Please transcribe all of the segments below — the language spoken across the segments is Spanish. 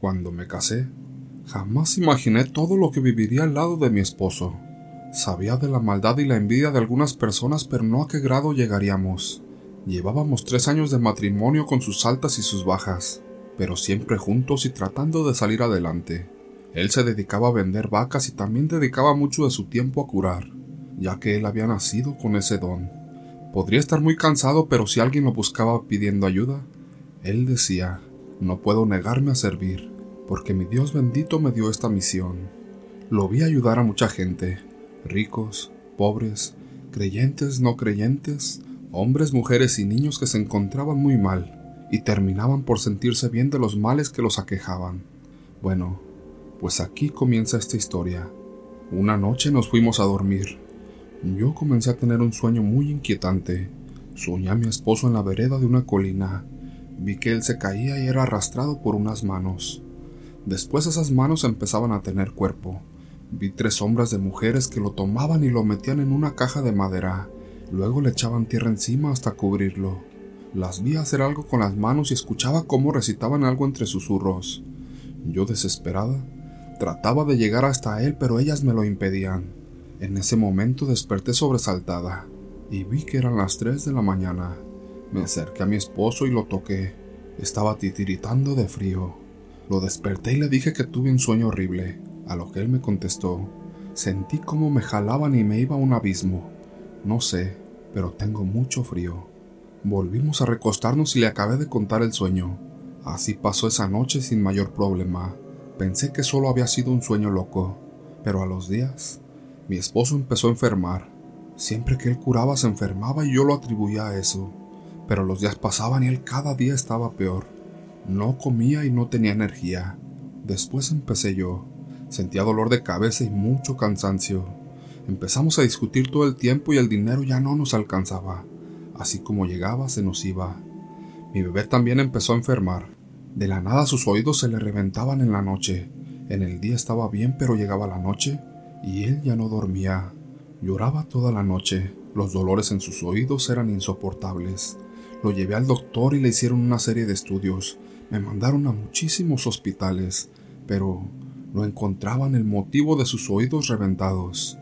Cuando me casé, jamás imaginé todo lo que viviría al lado de mi esposo. Sabía de la maldad y la envidia de algunas personas, pero no a qué grado llegaríamos. Llevábamos tres años de matrimonio con sus altas y sus bajas, pero siempre juntos y tratando de salir adelante. Él se dedicaba a vender vacas y también dedicaba mucho de su tiempo a curar, ya que él había nacido con ese don. Podría estar muy cansado, pero si alguien lo buscaba pidiendo ayuda, él decía, no puedo negarme a servir, porque mi Dios bendito me dio esta misión. Lo vi ayudar a mucha gente, ricos, pobres, creyentes, no creyentes, hombres, mujeres y niños que se encontraban muy mal y terminaban por sentirse bien de los males que los aquejaban. Bueno, pues aquí comienza esta historia. Una noche nos fuimos a dormir. Yo comencé a tener un sueño muy inquietante. Soñé a mi esposo en la vereda de una colina. Vi que él se caía y era arrastrado por unas manos. Después esas manos empezaban a tener cuerpo. Vi tres sombras de mujeres que lo tomaban y lo metían en una caja de madera. Luego le echaban tierra encima hasta cubrirlo. Las vi hacer algo con las manos y escuchaba cómo recitaban algo entre susurros. Yo desesperada Trataba de llegar hasta él, pero ellas me lo impedían. En ese momento desperté sobresaltada y vi que eran las tres de la mañana. Me acerqué a mi esposo y lo toqué. Estaba titiritando de frío. Lo desperté y le dije que tuve un sueño horrible, a lo que él me contestó. Sentí como me jalaban y me iba a un abismo. No sé, pero tengo mucho frío. Volvimos a recostarnos y le acabé de contar el sueño. Así pasó esa noche sin mayor problema. Pensé que solo había sido un sueño loco, pero a los días mi esposo empezó a enfermar. Siempre que él curaba se enfermaba y yo lo atribuía a eso, pero los días pasaban y él cada día estaba peor. No comía y no tenía energía. Después empecé yo. Sentía dolor de cabeza y mucho cansancio. Empezamos a discutir todo el tiempo y el dinero ya no nos alcanzaba. Así como llegaba, se nos iba. Mi bebé también empezó a enfermar. De la nada sus oídos se le reventaban en la noche. En el día estaba bien, pero llegaba la noche y él ya no dormía. Lloraba toda la noche. Los dolores en sus oídos eran insoportables. Lo llevé al doctor y le hicieron una serie de estudios. Me mandaron a muchísimos hospitales, pero no encontraban el motivo de sus oídos reventados.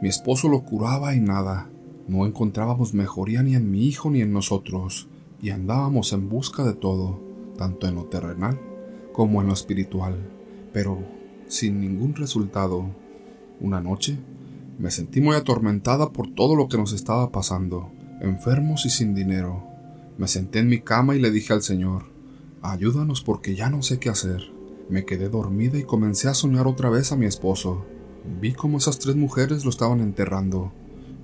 Mi esposo lo curaba y nada. No encontrábamos mejoría ni en mi hijo ni en nosotros, y andábamos en busca de todo tanto en lo terrenal como en lo espiritual, pero sin ningún resultado. Una noche me sentí muy atormentada por todo lo que nos estaba pasando, enfermos y sin dinero. Me senté en mi cama y le dije al Señor, ayúdanos porque ya no sé qué hacer. Me quedé dormida y comencé a soñar otra vez a mi esposo. Vi cómo esas tres mujeres lo estaban enterrando.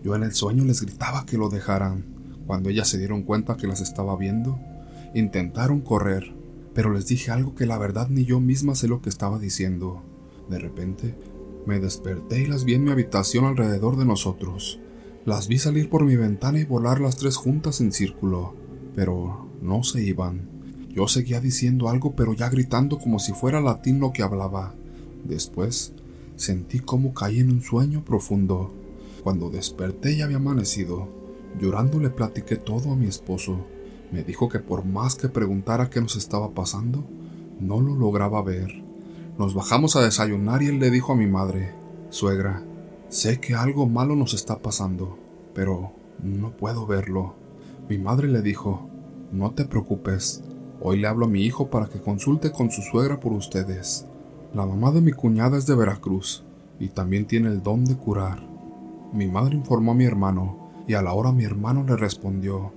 Yo en el sueño les gritaba que lo dejaran. Cuando ellas se dieron cuenta que las estaba viendo, Intentaron correr, pero les dije algo que la verdad ni yo misma sé lo que estaba diciendo. De repente, me desperté y las vi en mi habitación alrededor de nosotros. Las vi salir por mi ventana y volar las tres juntas en círculo, pero no se iban. Yo seguía diciendo algo, pero ya gritando como si fuera latín lo que hablaba. Después, sentí como caí en un sueño profundo. Cuando desperté y había amanecido. Llorando le platiqué todo a mi esposo. Me dijo que por más que preguntara qué nos estaba pasando, no lo lograba ver. Nos bajamos a desayunar y él le dijo a mi madre, Suegra, sé que algo malo nos está pasando, pero no puedo verlo. Mi madre le dijo, No te preocupes, hoy le hablo a mi hijo para que consulte con su suegra por ustedes. La mamá de mi cuñada es de Veracruz y también tiene el don de curar. Mi madre informó a mi hermano y a la hora mi hermano le respondió,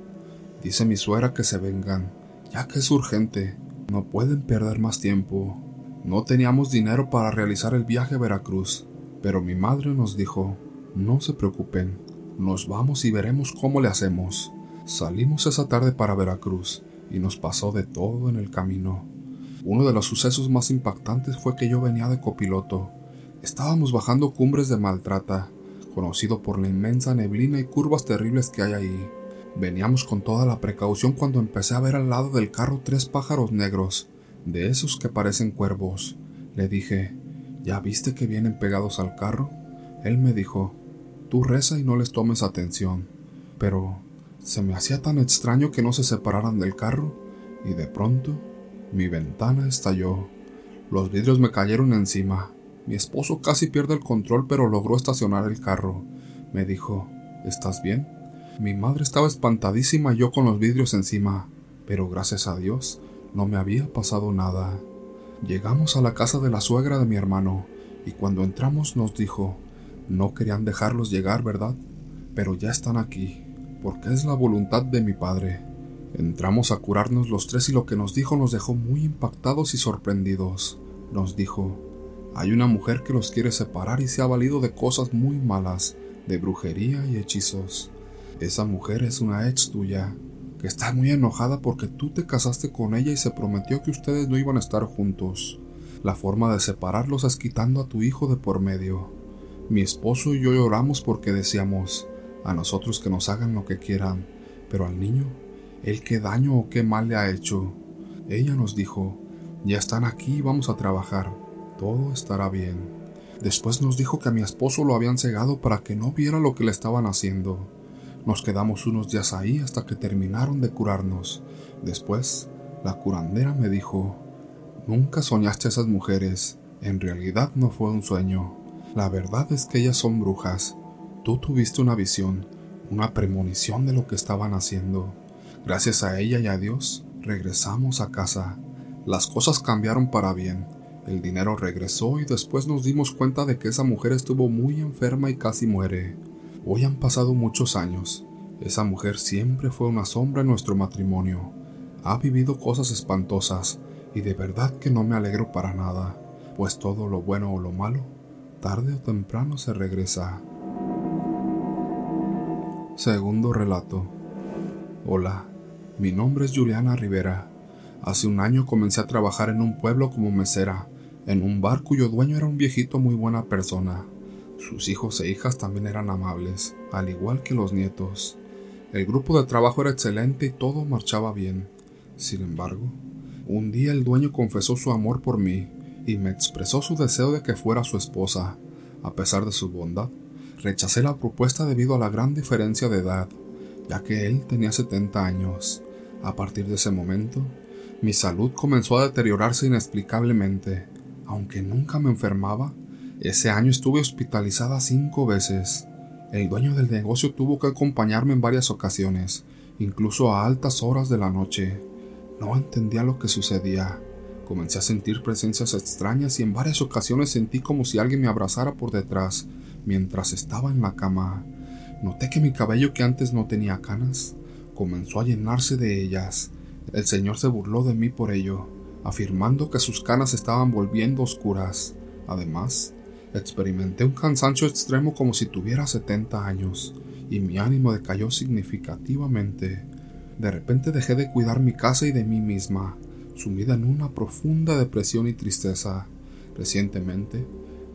Dice mi suegra que se vengan, ya que es urgente. No pueden perder más tiempo. No teníamos dinero para realizar el viaje a Veracruz, pero mi madre nos dijo, no se preocupen, nos vamos y veremos cómo le hacemos. Salimos esa tarde para Veracruz y nos pasó de todo en el camino. Uno de los sucesos más impactantes fue que yo venía de copiloto. Estábamos bajando cumbres de Maltrata, conocido por la inmensa neblina y curvas terribles que hay ahí. Veníamos con toda la precaución cuando empecé a ver al lado del carro tres pájaros negros, de esos que parecen cuervos. Le dije, ¿ya viste que vienen pegados al carro? Él me dijo, tú reza y no les tomes atención. Pero se me hacía tan extraño que no se separaran del carro, y de pronto mi ventana estalló. Los vidrios me cayeron encima. Mi esposo casi pierde el control pero logró estacionar el carro. Me dijo, ¿estás bien? Mi madre estaba espantadísima y yo con los vidrios encima, pero gracias a Dios no me había pasado nada. Llegamos a la casa de la suegra de mi hermano y cuando entramos nos dijo, no querían dejarlos llegar, ¿verdad? Pero ya están aquí, porque es la voluntad de mi padre. Entramos a curarnos los tres y lo que nos dijo nos dejó muy impactados y sorprendidos. Nos dijo, hay una mujer que los quiere separar y se ha valido de cosas muy malas, de brujería y hechizos. Esa mujer es una ex tuya, que está muy enojada porque tú te casaste con ella y se prometió que ustedes no iban a estar juntos. La forma de separarlos es quitando a tu hijo de por medio. Mi esposo y yo lloramos porque decíamos, a nosotros que nos hagan lo que quieran, pero al niño, ¿él qué daño o qué mal le ha hecho? Ella nos dijo, ya están aquí vamos a trabajar todo estará bien. Después nos dijo que a mi esposo lo habían cegado para que no viera lo que le estaban haciendo. Nos quedamos unos días ahí hasta que terminaron de curarnos. Después, la curandera me dijo, Nunca soñaste a esas mujeres. En realidad no fue un sueño. La verdad es que ellas son brujas. Tú tuviste una visión, una premonición de lo que estaban haciendo. Gracias a ella y a Dios, regresamos a casa. Las cosas cambiaron para bien. El dinero regresó y después nos dimos cuenta de que esa mujer estuvo muy enferma y casi muere. Hoy han pasado muchos años. Esa mujer siempre fue una sombra en nuestro matrimonio. Ha vivido cosas espantosas y de verdad que no me alegro para nada, pues todo lo bueno o lo malo, tarde o temprano se regresa. Segundo relato. Hola, mi nombre es Juliana Rivera. Hace un año comencé a trabajar en un pueblo como mesera en un bar cuyo dueño era un viejito muy buena persona. Sus hijos e hijas también eran amables, al igual que los nietos. El grupo de trabajo era excelente y todo marchaba bien. Sin embargo, un día el dueño confesó su amor por mí y me expresó su deseo de que fuera su esposa. A pesar de su bondad, rechacé la propuesta debido a la gran diferencia de edad, ya que él tenía 70 años. A partir de ese momento, mi salud comenzó a deteriorarse inexplicablemente aunque nunca me enfermaba, ese año estuve hospitalizada cinco veces. El dueño del negocio tuvo que acompañarme en varias ocasiones, incluso a altas horas de la noche. No entendía lo que sucedía. Comencé a sentir presencias extrañas y en varias ocasiones sentí como si alguien me abrazara por detrás mientras estaba en la cama. Noté que mi cabello que antes no tenía canas comenzó a llenarse de ellas. El señor se burló de mí por ello afirmando que sus canas estaban volviendo oscuras. Además, experimenté un cansancio extremo como si tuviera 70 años, y mi ánimo decayó significativamente. De repente dejé de cuidar mi casa y de mí misma, sumida en una profunda depresión y tristeza. Recientemente,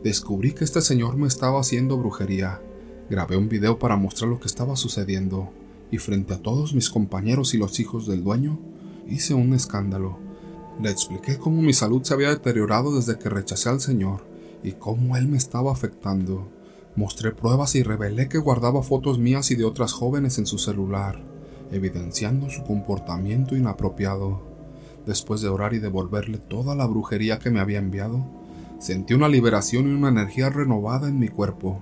descubrí que este señor me estaba haciendo brujería. Grabé un video para mostrar lo que estaba sucediendo, y frente a todos mis compañeros y los hijos del dueño, hice un escándalo le expliqué cómo mi salud se había deteriorado desde que rechacé al Señor y cómo Él me estaba afectando. Mostré pruebas y revelé que guardaba fotos mías y de otras jóvenes en su celular, evidenciando su comportamiento inapropiado. Después de orar y devolverle toda la brujería que me había enviado, sentí una liberación y una energía renovada en mi cuerpo.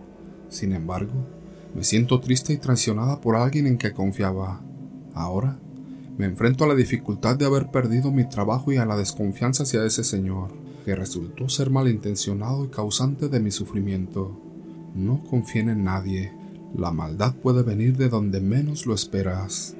Sin embargo, me siento triste y traicionada por alguien en que confiaba. Ahora me enfrento a la dificultad de haber perdido mi trabajo y a la desconfianza hacia ese señor, que resultó ser malintencionado y causante de mi sufrimiento. No confíen en nadie. La maldad puede venir de donde menos lo esperas.